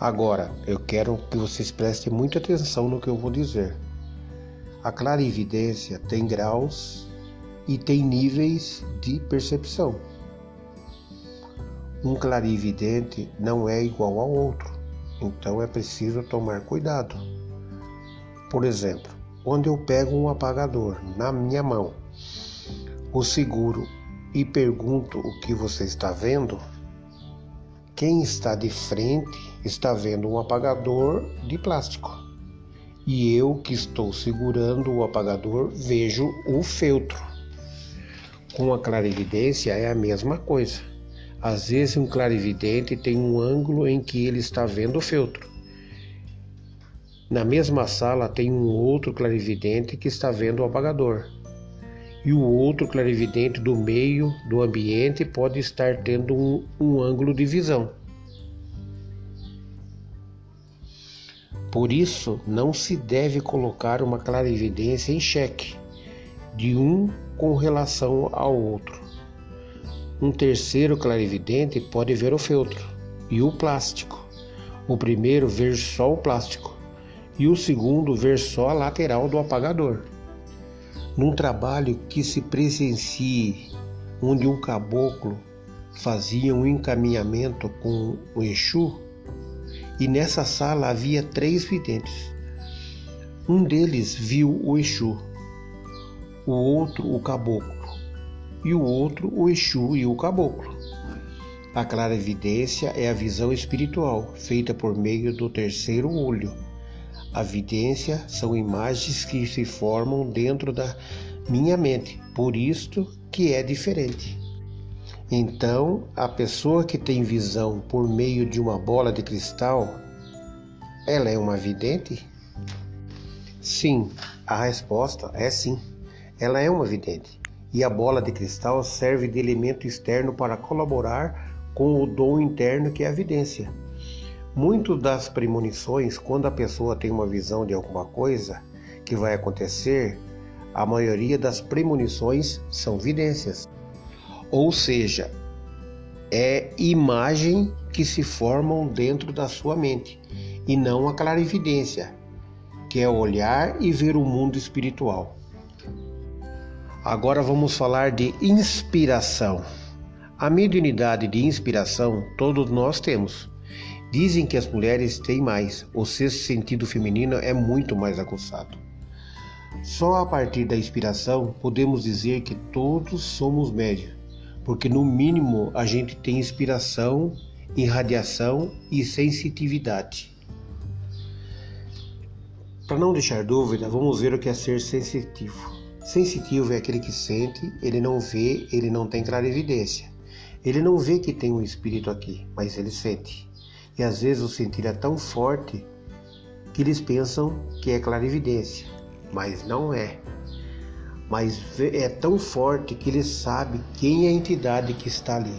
Agora, eu quero que vocês prestem muita atenção no que eu vou dizer. A clarividência tem graus e tem níveis de percepção. Um clarividente não é igual ao outro, então é preciso tomar cuidado. Por exemplo, quando eu pego um apagador na minha mão, o seguro e pergunto o que você está vendo, quem está de frente está vendo um apagador de plástico. E eu que estou segurando o apagador vejo o feltro. Com a clarividência é a mesma coisa. Às vezes um clarividente tem um ângulo em que ele está vendo o feltro. Na mesma sala tem um outro clarividente que está vendo o apagador. E o outro clarividente do meio do ambiente pode estar tendo um, um ângulo de visão. Por isso, não se deve colocar uma clarividência em xeque de um com relação ao outro. Um terceiro clarividente pode ver o feltro e o plástico. O primeiro ver só o plástico e o segundo ver só a lateral do apagador. Num trabalho que se presencie onde um caboclo fazia um encaminhamento com o Exu, e nessa sala havia três videntes. Um deles viu o Exu, o outro o caboclo, e o outro o Exu e o caboclo. A clara evidência é a visão espiritual, feita por meio do terceiro olho. A vidência são imagens que se formam dentro da minha mente, por isto que é diferente. Então, a pessoa que tem visão por meio de uma bola de cristal, ela é uma vidente? Sim, a resposta é sim. Ela é uma vidente. E a bola de cristal serve de elemento externo para colaborar com o dom interno que é a vidência. Muito das premonições, quando a pessoa tem uma visão de alguma coisa que vai acontecer, a maioria das premonições são vidências. Ou seja, é imagem que se formam dentro da sua mente e não a clarividência, que é olhar e ver o mundo espiritual. Agora vamos falar de inspiração. A mediunidade de inspiração todos nós temos. Dizem que as mulheres têm mais, o sexto sentido feminino é muito mais aguçado. Só a partir da inspiração podemos dizer que todos somos médios porque no mínimo a gente tem inspiração, irradiação e sensitividade. Para não deixar dúvida, vamos ver o que é ser sensitivo. Sensitivo é aquele que sente, ele não vê, ele não tem clarividência. Ele não vê que tem um espírito aqui, mas ele sente. E às vezes o sentir é tão forte que eles pensam que é clarividência, mas não é mas é tão forte que ele sabe quem é a entidade que está ali.